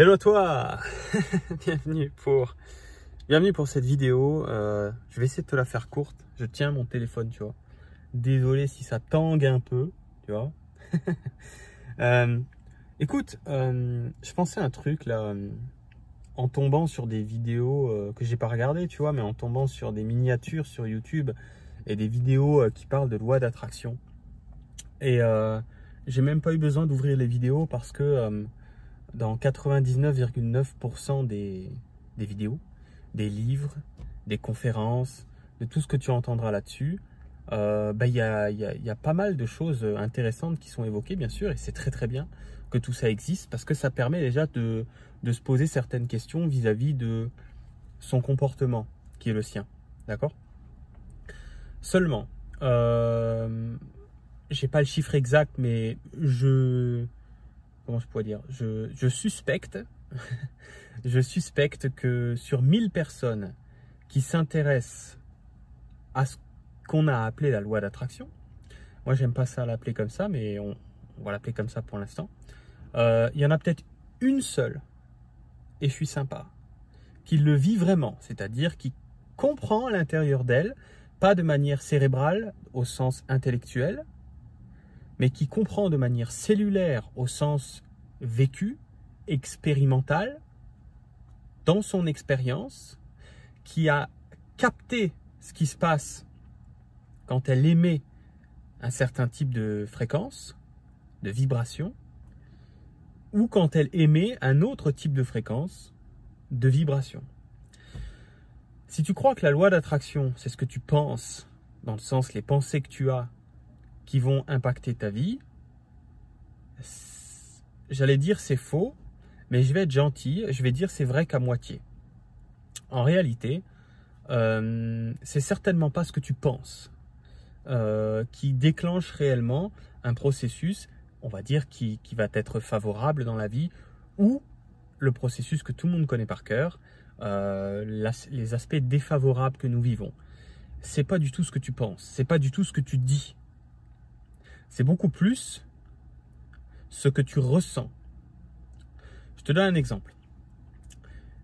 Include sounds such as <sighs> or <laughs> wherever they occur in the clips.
Hello toi <laughs> Bienvenue pour bienvenue pour cette vidéo. Euh, je vais essayer de te la faire courte. Je tiens mon téléphone, tu vois. Désolé si ça tangue un peu, tu vois. <laughs> Euh, écoute, euh, je pensais à un truc là, en tombant sur des vidéos que j'ai pas regardées, tu vois, mais en tombant sur des miniatures sur YouTube et des vidéos qui parlent de loi d'attraction. Et j'ai même pas eu besoin d'ouvrir les vidéos parce que dans 99,9% des, vidéos, des livres, des conférences, de tout ce que tu entendras là-dessus, euh, bah, il y, a, pas mal de choses intéressantes qui sont évoquées, bien sûr, et c'est très très bien que tout ça existe parce que ça permet déjà de, se poser certaines questions vis-à-vis de son comportement qui est le sien. D'accord? Seulement, euh, j'ai pas le chiffre exact, mais je, comment je pourrais dire, je, suspecte, <laughs> je suspecte que sur 1000 personnes qui s'intéressent à ce qu'on a appelé la loi d'attraction, moi j'aime pas ça l'appeler comme ça, mais on, va l'appeler comme ça pour l'instant, euh, il y en a peut-être une seule, et je suis sympa, qui le vit vraiment, c'est-à-dire qui comprend à l'intérieur d'elle, pas de manière cérébrale au sens intellectuel, mais qui comprend de manière cellulaire au sens vécu, expérimental, dans son expérience, qui a capté ce qui se passe quand elle émet un certain type de fréquence, de vibration, ou quand elle émet un autre type de fréquence, de vibration. Si tu crois que la loi d'attraction, c'est ce que tu penses, dans le sens les pensées que tu as, qui vont impacter ta vie, j'allais dire c'est faux, mais je vais être gentil, je vais dire c'est vrai qu'à moitié. En réalité, euh, c'est certainement pas ce que tu penses euh, qui déclenche réellement un processus, on va dire, qui, va être favorable dans la vie, ou le processus que tout le monde connaît par cœur, euh, les aspects défavorables que nous vivons. C'est pas du tout ce que tu penses, c'est pas du tout ce que tu dis, c'est beaucoup plus ce que tu ressens. Je te donne un exemple.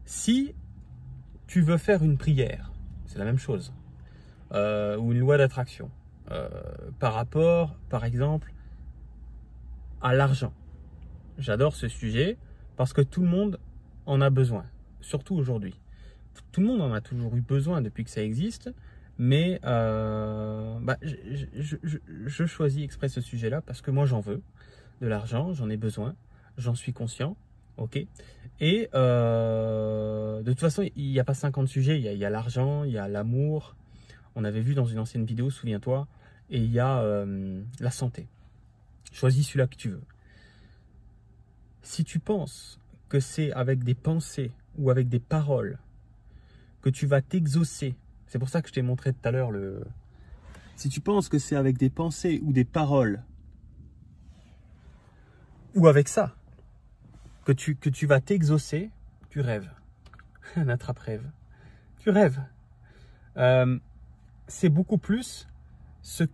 Si tu veux faire une prière, c'est la même chose, euh, ou une loi d'attraction, euh, par rapport, par exemple, à l'argent. J'adore ce sujet parce que tout le monde en a besoin, surtout aujourd'hui. Tout le monde en a toujours eu besoin depuis que ça existe, mais euh, bah, je, choisis exprès ce sujet-là parce que moi j'en veux de l'argent, j'en ai besoin, j'en suis conscient. Ok? Et euh, de toute façon, il n'y a pas 50 sujets. Il y a, l'argent, il y a l'amour. On avait vu dans une ancienne vidéo, souviens-toi. Et il y a euh, la santé. Choisis celui-là que tu veux. Si tu penses que c'est avec des pensées ou avec des paroles que tu vas t'exaucer c'est pour ça que je t'ai montré tout à l'heure le... Si tu penses que c'est avec des pensées ou des paroles, ou avec ça, que tu, que tu vas t'exaucer, tu rêves. <laughs> Un attrape-rêve. Tu rêves. Euh, c'est beaucoup plus ce,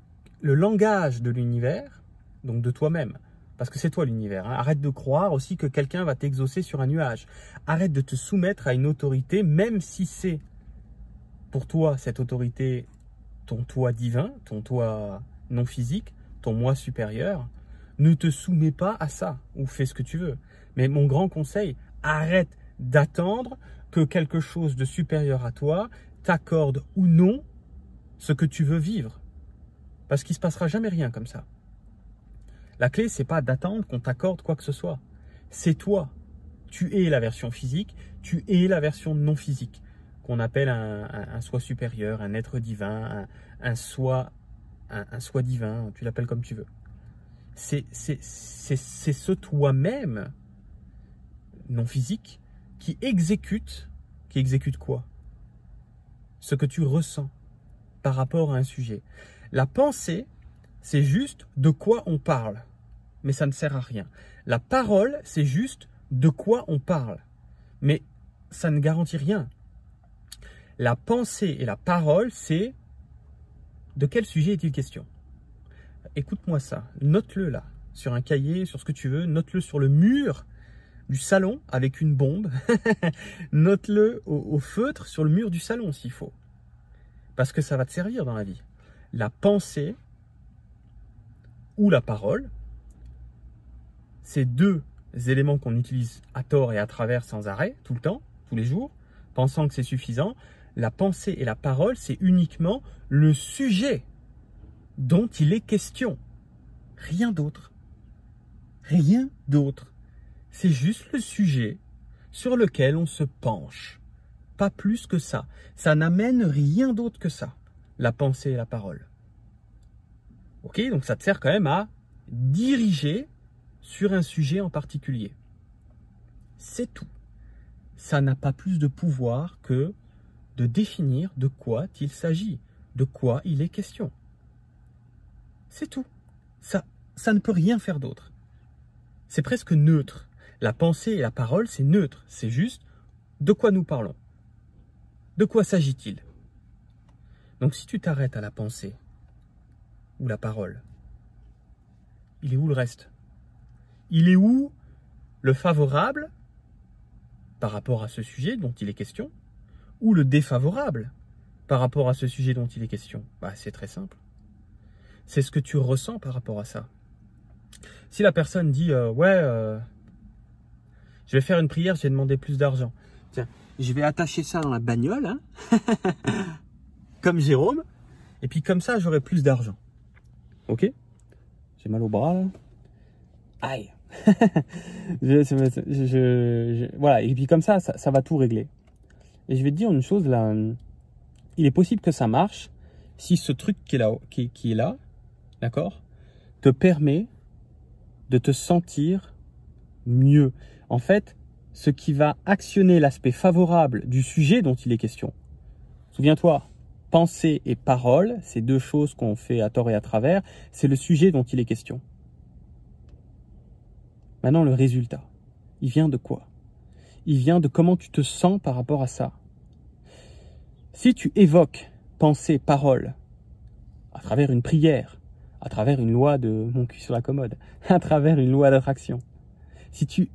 le langage de l'univers, donc de toi-même. Parce que c'est toi l'univers. Hein. Arrête de croire aussi que quelqu'un va t'exaucer sur un nuage. Arrête de te soumettre à une autorité, même si c'est pour toi, cette autorité, ton toi divin, ton toi non physique, ton moi supérieur, ne te soumets pas à ça ou fais ce que tu veux. Mais mon grand conseil, arrête d'attendre que quelque chose de supérieur à toi t'accorde ou non ce que tu veux vivre. Parce qu'il ne se passera jamais rien comme ça. La clé, c'est pas d'attendre qu'on t'accorde quoi que ce soit. C'est toi. Tu es la version physique, tu es la version non physique qu'on appelle un, soi supérieur, un être divin, un, soi, un, soi divin, tu l'appelles comme tu veux. C'est ce toi-même non physique qui exécute, qui exécute quoi? Ce que tu ressens par rapport à un sujet. La pensée, c'est juste de quoi on parle, mais ça ne sert à rien. La parole, c'est juste de quoi on parle, mais ça ne garantit rien. La pensée et la parole, c'est de quel sujet est-il question? Écoute-moi ça, note-le là, sur un cahier, sur ce que tu veux, note-le sur le mur du salon avec une bombe. <laughs> Note-le au, feutre sur le mur du salon s'il faut. Parce que ça va te servir dans la vie. La pensée ou la parole, ces deux éléments qu'on utilise à tort et à travers sans arrêt, tout le temps, tous les jours, pensant que c'est suffisant, la pensée et la parole, c'est uniquement le sujet dont il est question. Rien d'autre. Rien d'autre. C'est juste le sujet sur lequel on se penche. Pas plus que ça. Ça n'amène rien d'autre que ça, la pensée et la parole. Ok, donc ça te sert quand même à diriger sur un sujet en particulier. C'est tout. Ça n'a pas plus de pouvoir que de définir de quoi il s'agit, de quoi il est question. C'est tout. Ça, ça ne peut rien faire d'autre. C'est presque neutre. La pensée et la parole, c'est neutre. C'est juste de quoi nous parlons? De quoi s'agit-il? Donc si tu t'arrêtes à la pensée ou la parole, il est où le reste? Il est où le favorable par rapport à ce sujet dont il est question? Ou le défavorable par rapport à ce sujet dont il est question bah, C'est très simple. C'est ce que tu ressens par rapport à ça. Si la personne dit euh, Ouais, euh, je vais faire une prière, j'ai demandé plus d'argent. Tiens, je vais attacher ça dans la bagnole, hein <laughs> comme Jérôme, et puis comme ça, j'aurai plus d'argent. Ok? J'ai mal au bras. Aïe <laughs> Voilà, et puis comme ça, ça va tout régler. Et je vais te dire une chose là. Il est possible que ça marche si ce truc qui est là, qui, est là d'accord, te permet de te sentir mieux. En fait, ce qui va actionner l'aspect favorable du sujet dont il est question. Souviens-toi, pensée et parole, ces deux choses qu'on fait à tort et à travers, c'est le sujet dont il est question. Maintenant, le résultat, il vient de quoi? Il vient de comment tu te sens par rapport à ça. Si tu évoques pensée, parole, à travers une prière, à travers une loi de mon cul sur la commode, <laughs> à travers une loi d'attraction, si tu,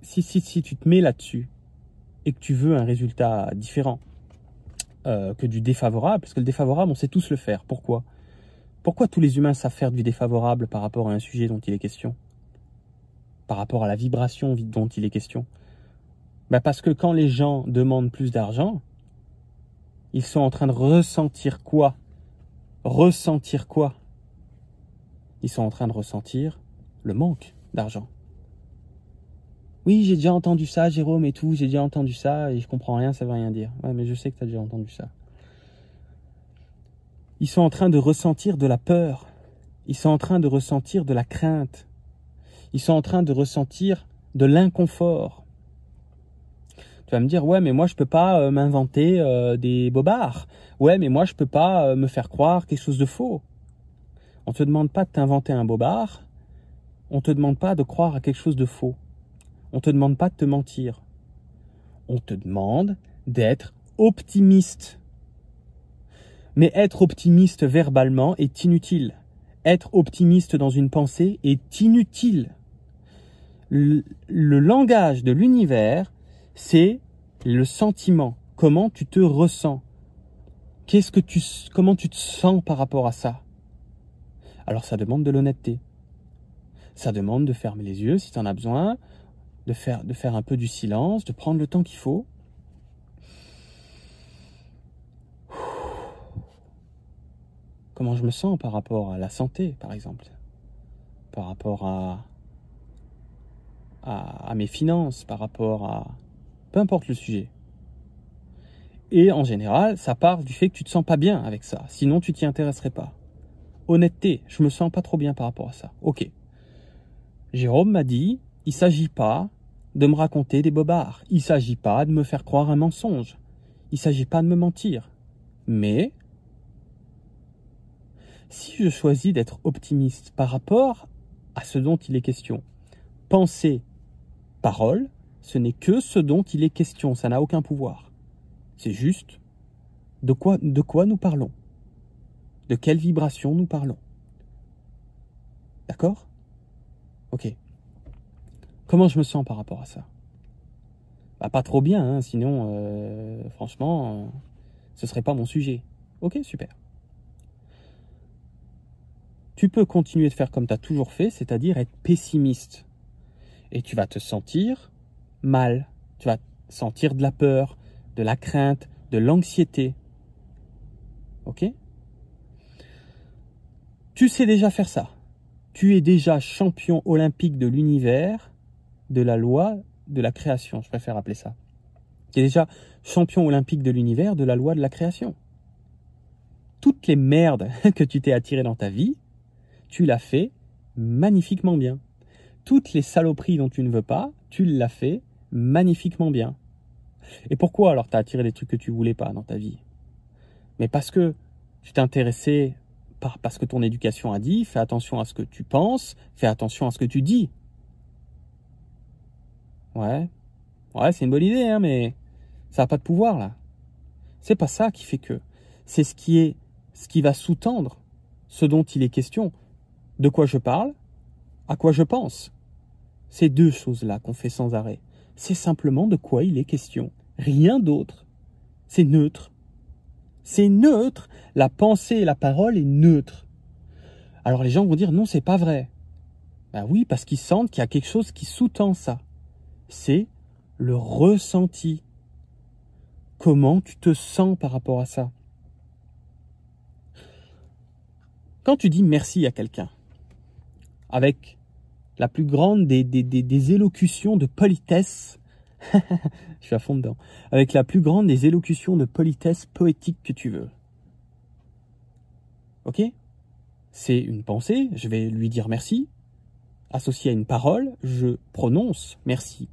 si, si, tu te mets là-dessus et que tu veux un résultat différent euh, que du défavorable, parce que le défavorable, on sait tous le faire. Pourquoi? Pourquoi tous les humains savent faire du défavorable par rapport à un sujet dont il est question? Par rapport à la vibration dont il est question? Bah Parce que quand les gens demandent plus d'argent, ils sont en train de ressentir quoi? Ressentir quoi? Ils sont en train de ressentir le manque d'argent. Oui, j'ai déjà entendu ça, Jérôme et tout, j'ai déjà entendu ça et je comprends rien, ça veut rien dire. Ouais, mais je sais que tu as déjà entendu ça. Ils sont en train de ressentir de la peur. Ils sont en train de ressentir de la crainte. Ils sont en train de ressentir de l'inconfort. Tu vas me dire, ouais, mais moi je peux pas euh, m'inventer euh, des bobards. Ouais, mais moi je peux pas euh, me faire croire quelque chose de faux. On te demande pas de t'inventer un bobard. On te demande pas de croire à quelque chose de faux. On te demande pas de te mentir. On te demande d'être optimiste. Mais être optimiste verbalement est inutile. Être optimiste dans une pensée est inutile le, langage de l'univers, c'est le sentiment, comment tu te ressens? Qu'est-ce que tu, comment tu te sens par rapport à ça? Alors ça demande de l'honnêteté. Ça demande de fermer les yeux si tu en as besoin, de faire, de faire un peu du silence, de prendre le temps qu'il faut. Comment je me sens par rapport à la santé, par exemple? Par rapport à, à, mes finances, par rapport à... Peu importe le sujet. Et en général, ça part du fait que tu te sens pas bien avec ça. Sinon, tu t'y intéresserais pas. Honnêteté, je me sens pas trop bien par rapport à ça. Ok. Jérôme m'a dit, il s'agit pas de me raconter des bobards. Il s'agit pas de me faire croire un mensonge. Il s'agit pas de me mentir. Mais, si je choisis d'être optimiste par rapport à ce dont il est question, penser parole, ce n'est que ce dont il est question, ça n'a aucun pouvoir. C'est juste de quoi, de quoi nous parlons, de quelle vibration nous parlons? D'accord? Ok. Comment je me sens par rapport à ça? Bah, Pas trop bien, hein, sinon, euh, franchement, ce serait pas mon sujet. Ok, super. Tu peux continuer de faire comme tu as toujours fait, c'est-à-dire être pessimiste. Et tu vas te sentir tu vas sentir de la peur, de la crainte, de l'anxiété. Ok? Tu sais déjà faire ça. Tu es déjà champion olympique de l'univers, de la loi, de la création, je préfère appeler ça. Tu es déjà champion olympique de l'univers, de la loi de la création. Toutes les merdes <laughs> que tu t'es attirées dans ta vie, tu l'as fait magnifiquement bien. Toutes les saloperies dont tu ne veux pas, tu l'as fait magnifiquement bien. Et pourquoi alors tu as attiré des trucs que tu voulais pas dans ta vie? Mais parce que tu t'es intéressé par parce que ton éducation a dit, fais attention à ce que tu penses, fais attention à ce que tu dis. Ouais. Ouais, c'est une bonne idée, hein, mais ça n'a pas de pouvoir là. C'est pas ça qui fait que. C'est ce qui est ce qui va sous-tendre ce dont il est question. De quoi je parle? À quoi je pense? Ces deux choses-là qu'on fait sans arrêt c'est simplement de quoi il est question. Rien d'autre. C'est neutre. C'est neutre. La pensée et la parole est neutre. Alors les gens vont dire non, c'est pas vrai. Ben oui, parce qu'ils sentent qu'il y a quelque chose qui sous-tend ça. C'est le ressenti. Comment tu te sens par rapport à ça? Quand tu dis merci à quelqu'un, avec la plus grande des, élocutions de politesse. <laughs> Je suis à fond dedans. Avec la plus grande des élocutions de politesse poétique que tu veux. Ok? C'est une pensée, je vais lui dire merci. Associé à une parole, je prononce merci.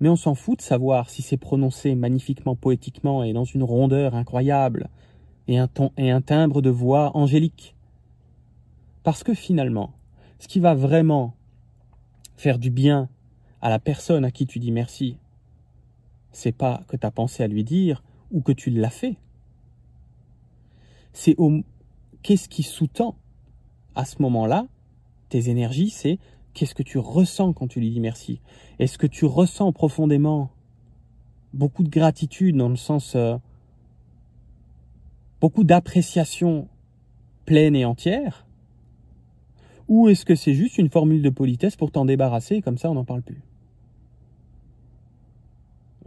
Mais on s'en fout de savoir si c'est prononcé magnifiquement poétiquement et dans une rondeur incroyable et un, ton, et un timbre de voix angélique. Parce que finalement, ce qui va vraiment faire du bien à la personne à qui tu dis merci, c'est pas que tu as pensé à lui dire ou que tu l'as fait. C'est qu'est-ce qui sous-tend à ce moment-là tes énergies, c'est qu'est-ce que tu ressens quand tu lui dis merci. Est-ce que tu ressens profondément beaucoup de gratitude dans le sens euh, beaucoup d'appréciation pleine et entière? Ou est-ce que c'est juste une formule de politesse pour t'en débarrasser et comme ça on n'en parle plus?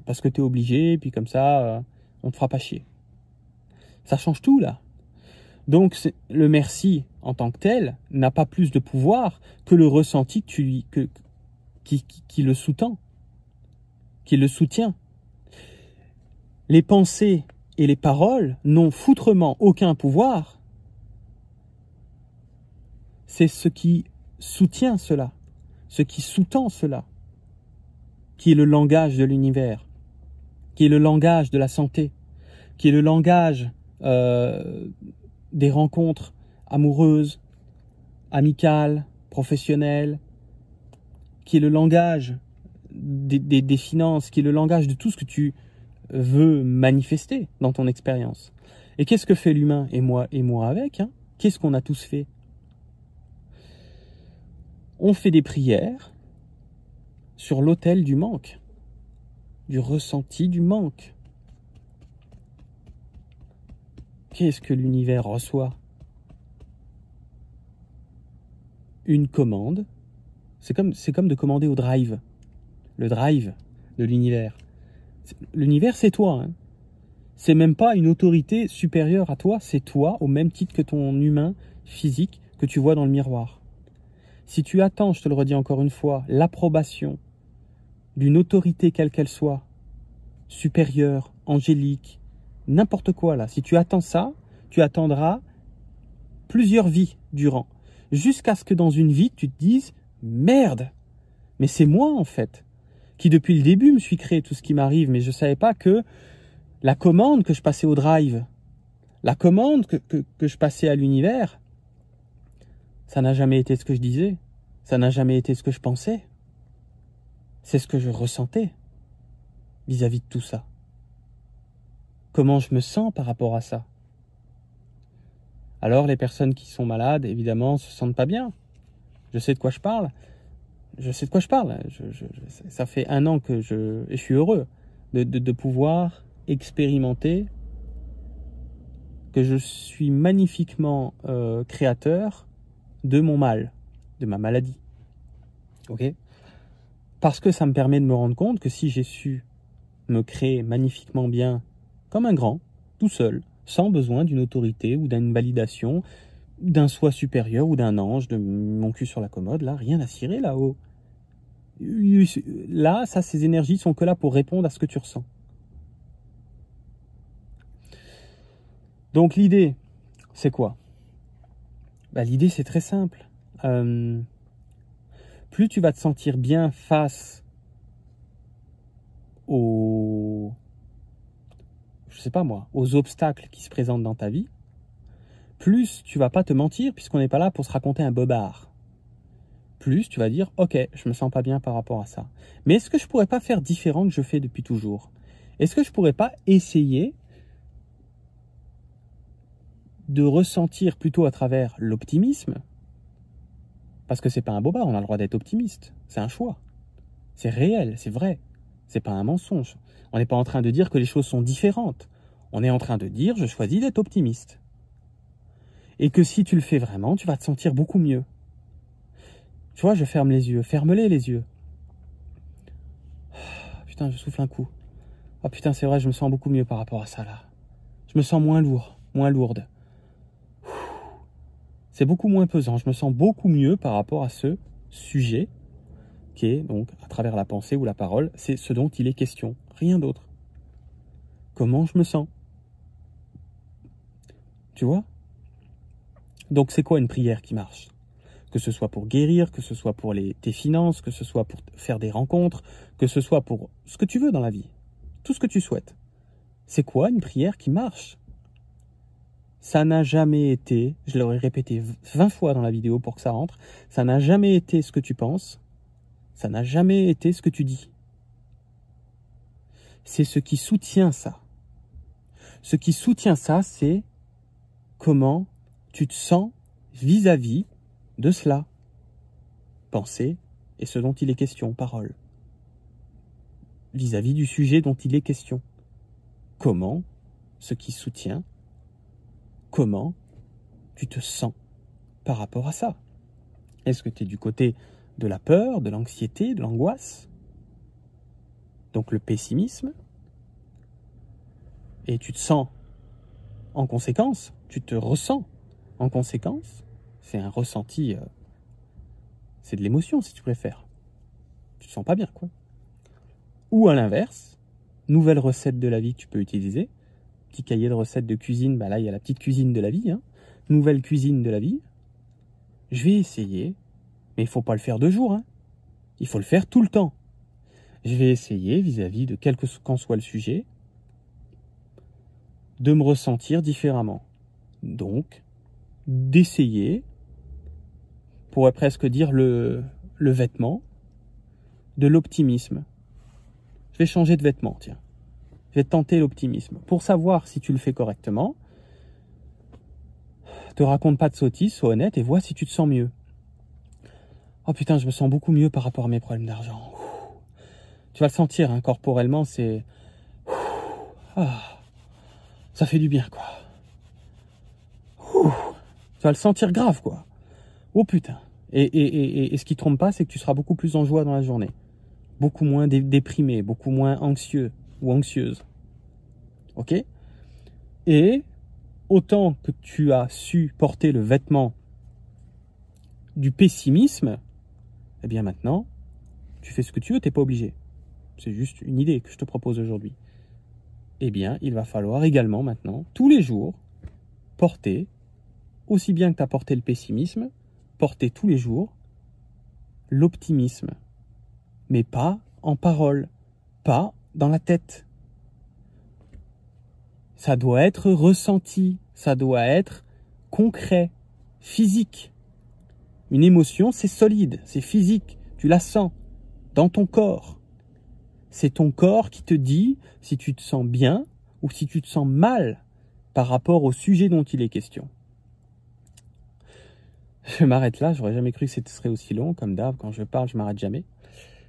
Parce que tu es obligé, puis comme ça euh, on te fera pas chier. Ça change tout là. Donc le merci en tant que tel n'a pas plus de pouvoir que le ressenti qui, qui le sous-tend, qui le soutient. Les pensées et les paroles n'ont foutrement aucun pouvoir c'est ce qui soutient cela, ce qui sous-tend cela, qui est le langage de l'univers, qui est le langage de la santé, qui est le langage euh, des rencontres amoureuses, amicales, professionnelles, qui est le langage des, finances, qui est le langage de tout ce que tu veux manifester dans ton expérience. Et qu'est-ce que fait l'humain et moi et moi avec hein? Qu'est-ce qu'on a tous fait? On fait des prières sur l'autel du manque, du ressenti du manque. Qu'est-ce que l'univers reçoit? Une commande. C'est comme, comme de commander au drive. Le drive de l'univers. L'univers, c'est toi. Hein. C'est même pas une autorité supérieure à toi, c'est toi, au même titre que ton humain physique que tu vois dans le miroir. Si tu attends, je te le redis encore une fois, l'approbation d'une autorité quelle qu'elle soit, supérieure, angélique, n'importe quoi là, si tu attends ça, tu attendras plusieurs vies durant, jusqu'à ce que dans une vie tu te dises merde, mais c'est moi en fait, qui depuis le début me suis créé tout ce qui m'arrive, mais je ne savais pas que la commande que je passais au drive, la commande que, que je passais à l'univers, ça n'a jamais été ce que je disais. Ça n'a jamais été ce que je pensais. C'est ce que je ressentais vis-à-vis de tout ça. Comment je me sens par rapport à ça. Alors les personnes qui sont malades, évidemment, se sentent pas bien. Je sais de quoi je parle. je sais de quoi je parle. ça fait un an que je, je suis heureux de, pouvoir expérimenter que je suis magnifiquement euh, créateur de mon mal, de ma maladie. Ok? Parce que ça me permet de me rendre compte que si j'ai su me créer magnifiquement bien, comme un grand, tout seul, sans besoin d'une autorité ou d'une validation, d'un soi supérieur ou d'un ange, de mon cul sur la commode, là, rien à cirer là-haut. Là, ça, ces énergies sont que là pour répondre à ce que tu ressens. Donc l'idée, c'est quoi? Bah, L'idée, c'est très simple. Euh, plus tu vas te sentir bien face aux, je sais pas moi, aux obstacles qui se présentent dans ta vie, plus tu vas pas te mentir puisqu'on n'est pas là pour se raconter un bobard. Plus tu vas dire ok je me sens pas bien par rapport à ça. Mais est-ce que je pourrais pas faire différent que je fais depuis toujours? Est-ce que je pourrais pas essayer de ressentir plutôt à travers l'optimisme parce que c'est pas un boba on a le droit d'être optimiste c'est un choix c'est réel c'est vrai c'est pas un mensonge on n'est pas en train de dire que les choses sont différentes on est en train de dire je choisis d'être optimiste et que si tu le fais vraiment tu vas te sentir beaucoup mieux tu vois, je ferme les yeux. Ferme-les les yeux. <sighs> Putain, je souffle un coup. Oh putain, c'est vrai, je me sens beaucoup mieux par rapport à ça là. Je me sens moins lourd, moins lourde. C'est beaucoup moins pesant. Je me sens beaucoup mieux par rapport à ce sujet qui est donc à travers la pensée ou la parole, c'est ce dont il est question, rien d'autre. Comment je me sens? Tu vois? Donc c'est quoi une prière qui marche? Que ce soit pour guérir, que ce soit pour les, tes finances, que ce soit pour faire des rencontres, que ce soit pour ce que tu veux dans la vie, tout ce que tu souhaites. C'est quoi une prière qui marche? Ça n'a jamais été, je l'aurais répété 20 fois dans la vidéo pour que ça rentre, ça n'a jamais été ce que tu penses, ça n'a jamais été ce que tu dis. C'est ce qui soutient ça. Ce qui soutient ça, c'est comment tu te sens vis-à-vis de cela. Pensée et ce dont il est question, parole. Vis-à-vis du sujet dont il est question. Comment, ce qui soutient, comment tu te sens par rapport à ça? Est-ce que tu es du côté de la peur, de l'anxiété, de l'angoisse? Donc le pessimisme? Et tu te sens en conséquence, tu te ressens en conséquence? C'est un ressenti, euh, c'est de l'émotion si tu préfères. Tu te sens pas bien, quoi. Ou à l'inverse, nouvelle recette de la vie que tu peux utiliser. Cahier de recettes de cuisine, bah là il y a la petite cuisine de la vie, hein. nouvelle cuisine de la vie. Je vais essayer, mais il faut pas le faire deux jours, hein. il faut le faire tout le temps. Je vais essayer vis-à-vis de quel qu'en soit le sujet, de me ressentir différemment. Donc, d'essayer pourrait presque dire le, le vêtement, de l'optimisme. Je vais changer de vêtement, tiens. Je vais tenter l'optimisme. Pour savoir si tu le fais correctement, te raconte pas de sottises, sois honnête et vois si tu te sens mieux. Oh putain, je me sens beaucoup mieux par rapport à mes problèmes d'argent. Tu vas le sentir, hein, corporellement, c'est... Ah, ça fait du bien, quoi. Tu vas le sentir grave, quoi. Oh putain. Et, ce qui ne trompe pas, c'est que tu seras beaucoup plus en joie dans la journée. Beaucoup moins déprimé, beaucoup moins anxieux ou anxieuse. Ok? Et autant que tu as su porter le vêtement du pessimisme, eh bien maintenant, tu fais ce que tu veux, tu n'es pas obligé. C'est juste une idée que je te propose aujourd'hui. Eh bien, il va falloir également maintenant, tous les jours, porter, aussi bien que tu as porté le pessimisme, porter tous les jours l'optimisme, mais pas en parole, pas dans la tête. Ça doit être ressenti, ça doit être concret, physique. Une émotion, c'est solide, c'est physique, tu la sens dans ton corps. C'est ton corps qui te dit si tu te sens bien ou si tu te sens mal par rapport au sujet dont il est question. je m'arrête là, j'aurais jamais cru que ce serait aussi long, comme d'hab, quand je parle, je m'arrête jamais.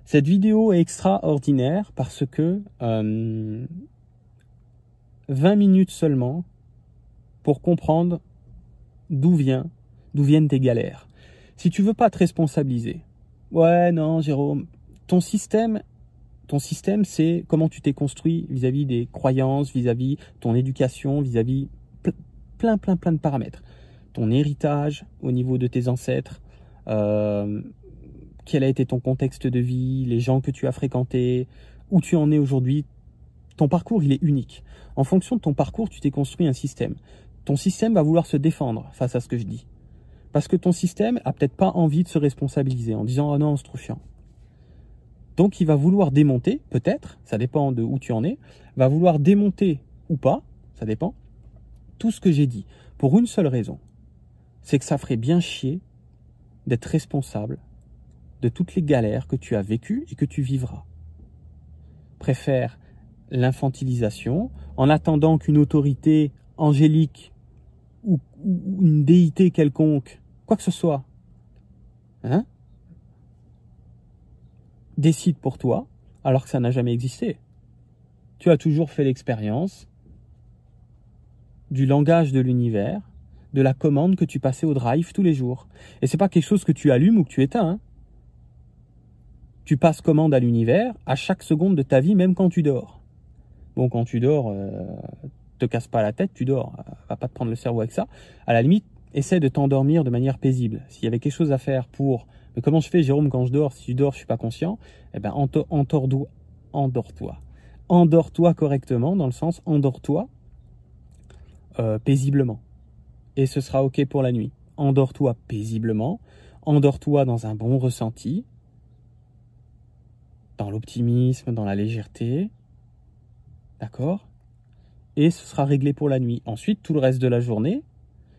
Cette vidéo est extraordinaire parce que 20 euh, minutes seulement pour comprendre d'où vient, d'où viennent tes galères. Si tu veux pas te responsabiliser, ouais, non, Jérôme, ton système, ton système, c'est comment tu t'es construit vis-à-vis des croyances, vis-à-vis ton éducation, vis-à-vis plein, plein, plein de paramètres. Ton héritage au niveau de tes ancêtres, euh, quel a été ton contexte de vie, les gens que tu as fréquentés, où tu en es aujourd'hui. Ton parcours, il est unique. En fonction de ton parcours, tu t'es construit un système. Ton système va vouloir se défendre face à ce que je dis. Parce que ton système a peut-être pas envie de se responsabiliser en disant oh non, c'est trop chiant. Donc il va vouloir démonter, peut-être, ça dépend de où tu en es, va vouloir démonter ou pas, ça dépend, tout ce que j'ai dit, pour une seule raison, c'est que ça ferait bien chier d'être responsable de toutes les galères que tu as vécues et que tu vivras. Préfère l'infantilisation en attendant qu'une autorité angélique ou, une déité quelconque, quoi que ce soit, hein, décide pour toi alors que ça n'a jamais existé. Tu as toujours fait l'expérience du langage de l'univers, de la commande que tu passais au drive tous les jours. Et c'est pas quelque chose que tu allumes ou que tu éteins. Hein. Tu passes commande à l'univers à chaque seconde de ta vie, même quand tu dors. Bon, quand tu dors, euh, te casse pas la tête, tu dors. Euh, va pas te prendre le cerveau avec ça. À la limite, essaie de t'endormir de manière paisible. S'il y avait quelque chose à faire pour, mais comment je fais, Jérôme, quand je dors Si je dors, je suis pas conscient. Eh ben, endors-toi. Endors-toi. Endors-toi correctement, dans le sens endors-toi euh, paisiblement. Et ce sera ok pour la nuit. Endors-toi paisiblement. Endors-toi dans un bon ressenti dans l'optimisme, dans la légèreté. D'accord? Et ce sera réglé pour la nuit. Ensuite, tout le reste de la journée,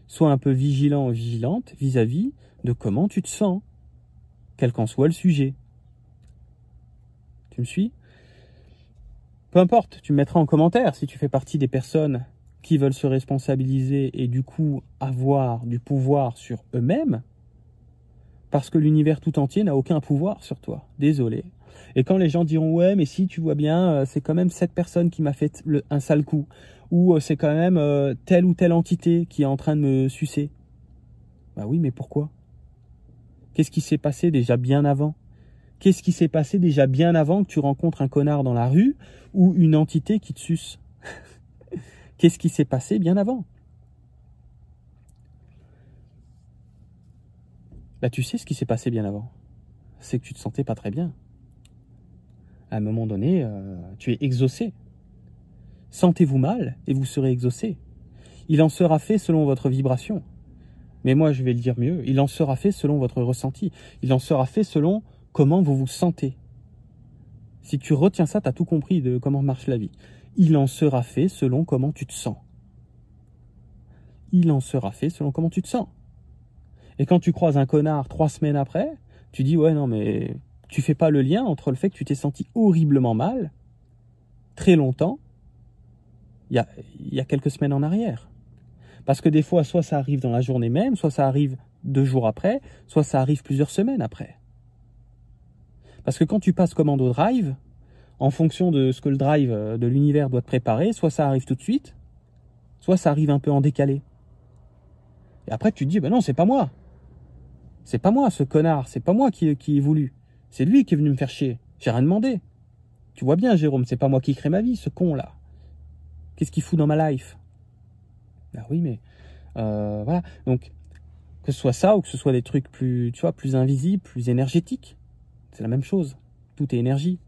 sois un peu vigilant ou vigilante vis-à-vis de comment tu te sens, quel qu'en soit le sujet. Tu me suis? Peu importe, tu me mettras en commentaire si tu fais partie des personnes qui veulent se responsabiliser et du coup avoir du pouvoir sur eux-mêmes, parce que l'univers tout entier n'a aucun pouvoir sur toi. Désolé. Et quand les gens diront ouais, mais si tu vois bien, euh, c'est quand même cette personne qui m'a fait un sale coup, ou euh, c'est quand même euh, telle ou telle entité qui est en train de me sucer. Bah oui, mais pourquoi? Qu'est-ce qui s'est passé déjà bien avant? Qu'est-ce qui s'est passé déjà bien avant que tu rencontres un connard dans la rue ou une entité qui te suce? <laughs> Qu'est-ce qui s'est passé bien avant? Bah tu sais ce qui s'est passé bien avant. C'est que tu te sentais pas très bien à un moment donné, euh, tu es exaucé. Sentez-vous mal et vous serez exaucé. Il en sera fait selon votre vibration. Mais moi, je vais le dire mieux, il en sera fait selon votre ressenti. Il en sera fait selon comment vous vous sentez. Si tu retiens ça, tu as tout compris de comment marche la vie. Il en sera fait selon comment tu te sens. Il en sera fait selon comment tu te sens. Et quand tu croises un connard trois semaines après, tu dis ouais non mais tu fais pas le lien entre le fait que tu t'es senti horriblement mal, très longtemps, il y a, quelques semaines en arrière. Parce que des fois, soit ça arrive dans la journée même, soit ça arrive deux jours après, soit ça arrive plusieurs semaines après. Parce que quand tu passes commando drive, en fonction de ce que le drive euh, de l'univers doit te préparer, soit ça arrive tout de suite, soit ça arrive un peu en décalé. Et après, tu te dis, ben non, c'est pas moi. C'est pas moi, ce connard. C'est pas moi qui, qui ai voulu. C'est lui qui est venu me faire chier. J'ai rien demandé. Tu vois bien, Jérôme, c'est pas moi qui crée ma vie, ce con-là. Qu'est-ce qu'il fout dans ma life? Ben oui, mais euh, voilà. Donc, que ce soit ça ou que ce soit des trucs plus, tu vois, plus invisibles, plus énergétiques, c'est la même chose. Tout est énergie.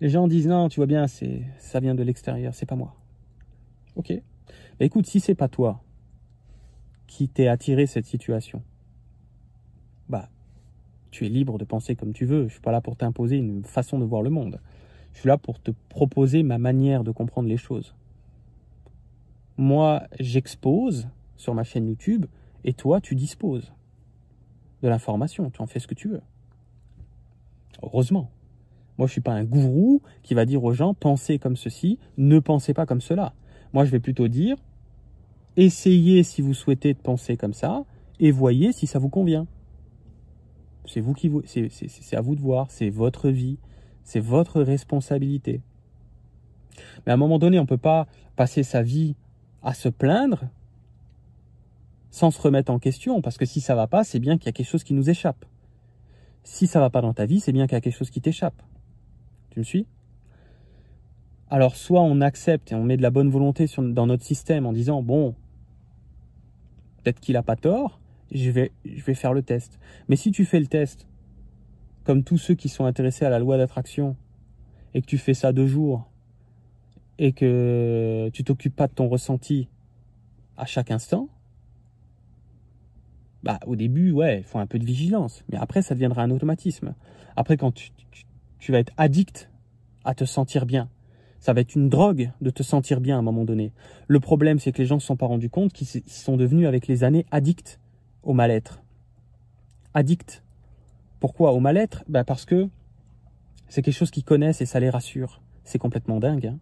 Les gens disent non, tu vois bien, ça vient de l'extérieur, c'est pas moi. Ok. Ben écoute, si c'est pas toi qui t'es attiré cette situation, bah tu es libre de penser comme tu veux. Je ne suis pas là pour t'imposer une façon de voir le monde. Je suis là pour te proposer ma manière de comprendre les choses. Moi, j'expose sur ma chaîne YouTube et toi, tu disposes de l'information. Tu en fais ce que tu veux. Heureusement. Moi, je ne suis pas un gourou qui va dire aux gens pensez comme ceci, ne pensez pas comme cela. Moi, je vais plutôt dire essayez si vous souhaitez de penser comme ça et voyez si ça vous convient. C'est vous qui c'est à vous de voir, c'est votre vie, c'est votre responsabilité. Mais à un moment donné, on ne peut pas passer sa vie à se plaindre sans se remettre en question, parce que si ça va pas, c'est bien qu'il y a quelque chose qui nous échappe. Si ça va pas dans ta vie, c'est bien qu'il y a quelque chose qui t'échappe. Tu me suis? Alors soit on accepte et on met de la bonne volonté dans notre système en disant bon, peut-être qu'il n'a pas tort, je vais, je vais faire le test. Mais si tu fais le test, comme tous ceux qui sont intéressés à la loi d'attraction, et que tu fais ça deux jours, et que tu t'occupes pas de ton ressenti à chaque instant, bah, au début, ouais, il faut un peu de vigilance. Mais après, ça deviendra un automatisme. Après, quand tu, tu vas être addict à te sentir bien, ça va être une drogue de te sentir bien à un moment donné. Le problème, c'est que les gens ne se sont pas rendus compte qu'ils sont devenus avec les années addicts au mal-être. Addicts. Pourquoi au mal-être? Ben Parce que c'est quelque chose qu'ils connaissent et ça les rassure. C'est complètement dingue. Hein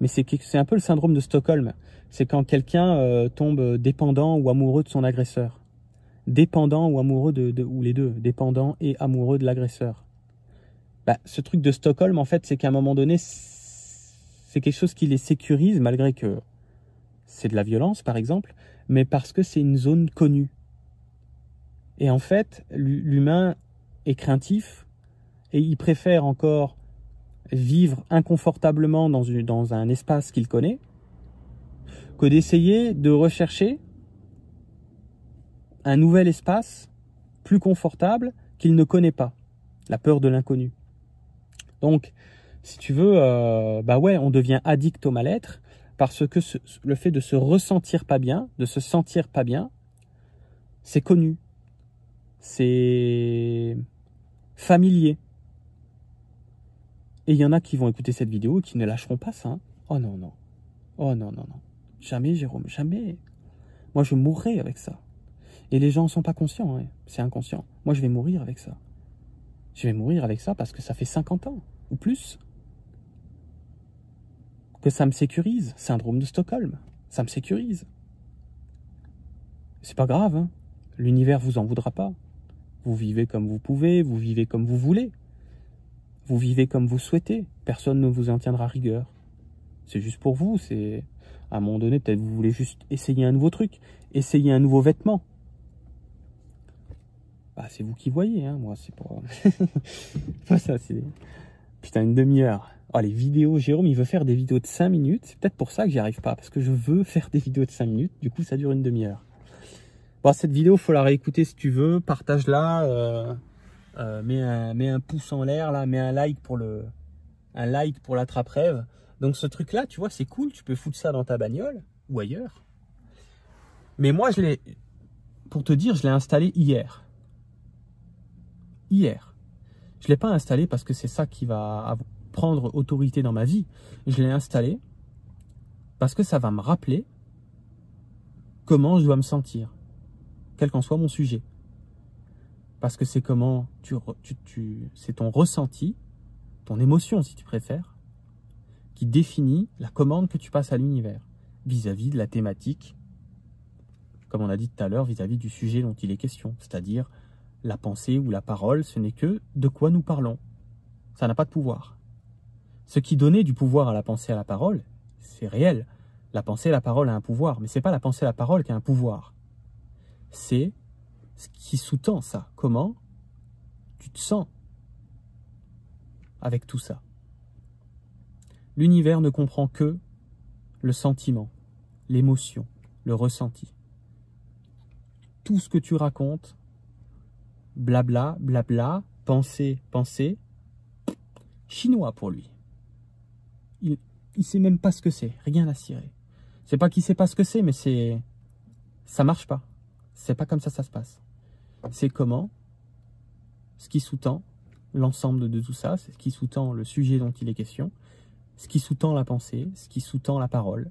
Mais c'est un peu le syndrome de Stockholm. C'est quand quelqu'un euh, tombe dépendant ou amoureux de son agresseur. Dépendant ou amoureux de, ou les deux, dépendant et amoureux de l'agresseur. Ben, ce truc de Stockholm, en fait, c'est qu'à un moment donné, c'est quelque chose qui les sécurise, malgré que c'est de la violence, par exemple, mais parce que c'est une zone connue. Et en fait, l'humain est craintif et il préfère encore vivre inconfortablement dans, un espace qu'il connaît que d'essayer de rechercher un nouvel espace plus confortable qu'il ne connaît pas. La peur de l'inconnu. Donc, si tu veux, euh, bah ouais, on devient addict au mal-être parce que le fait de se ressentir pas bien, de se sentir pas bien, c'est connu, c'est familier. Et il y en a qui vont écouter cette vidéo et qui ne lâcheront pas ça. Hein. Oh non, non. Oh non, non, non. Jamais, Jérôme, jamais. Moi, je mourrai avec ça. Et les gens ne sont pas conscients, hein. c'est inconscient. Moi, je vais mourir avec ça. Je vais mourir avec ça parce que ça fait 50 ans, ou plus, que ça me sécurise. Syndrome de Stockholm, ça me sécurise. C'est pas grave, hein. l'univers vous en voudra pas. Vous vivez comme vous pouvez, vous vivez comme vous voulez. Vous vivez comme vous souhaitez. Personne ne vous en tiendra rigueur. C'est juste pour vous. C'est à un moment donné, peut-être vous voulez juste essayer un nouveau truc, essayer un nouveau vêtement. Bah, c'est vous qui voyez, hein. Moi, c'est pour. <laughs> pas ça. C'est putain une demi-heure. Oh, les vidéos, Jérôme, il veut faire des vidéos de 5 minutes. C'est peut-être pour ça que j'y arrive pas, parce que je veux faire des vidéos de 5 minutes. Du coup, ça dure une demi-heure. Bon, cette vidéo, faut la réécouter si tu veux. Partage-la. Euh, euh, mets, un, pouce en l'air, là. Mets un like pour le, un like pour l'attrape-rêve. Donc, ce truc-là, tu vois, c'est cool. Tu peux foutre ça dans ta bagnole ou ailleurs. Mais moi, je l'ai, pour te dire, je l'ai installé hier. Hier. Je l'ai pas installé parce que c'est ça qui va prendre autorité dans ma vie. Je l'ai installé parce que ça va me rappeler comment je dois me sentir quel qu'en soit mon sujet. Parce que c'est comment tu, c'est ton ressenti, ton émotion si tu préfères, qui définit la commande que tu passes à l'univers vis-à-vis de la thématique, comme on a dit tout à l'heure, vis-à-vis du sujet dont il est question, c'est-à-dire la pensée ou la parole, ce n'est que de quoi nous parlons. Ça n'a pas de pouvoir. Ce qui donnait du pouvoir à la pensée et à la parole, c'est réel. La pensée et la parole a un pouvoir, mais c'est pas la pensée et la parole qui a un pouvoir c'est ce qui sous-tend ça. Comment tu te sens avec tout ça? L'univers ne comprend que le sentiment, l'émotion, le ressenti. Tout ce que tu racontes, blabla, blabla, pensée, pensée, chinois pour lui. Il ne sait même pas ce que c'est, rien à cirer. C'est pas qu'il sait pas ce que c'est, mais c'est ça marche pas. C'est pas comme ça ça se passe. C'est comment ce qui sous-tend l'ensemble de tout ça, c'est ce qui sous-tend le sujet dont il est question, ce qui sous-tend la pensée, ce qui sous-tend la parole,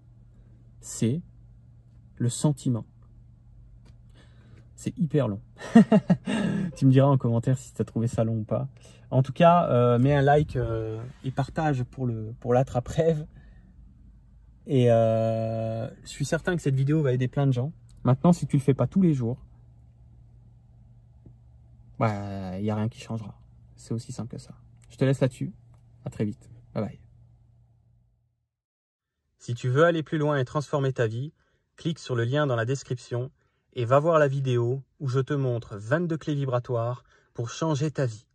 c'est le sentiment. C'est hyper long. <laughs> tu me diras en commentaire si tu as trouvé ça long ou pas. En tout cas, euh, mets un like euh, et partage pour le pour l'attrape-rêve. Et euh, je suis certain que cette vidéo va aider plein de gens. Maintenant, si tu le fais pas tous les jours, bah, il n'y a rien qui changera. C'est aussi simple que ça. Je te laisse là-dessus. À très vite. Bye bye. Si tu veux aller plus loin et transformer ta vie, clique sur le lien dans la description et va voir la vidéo où je te montre 22 clés vibratoires pour changer ta vie.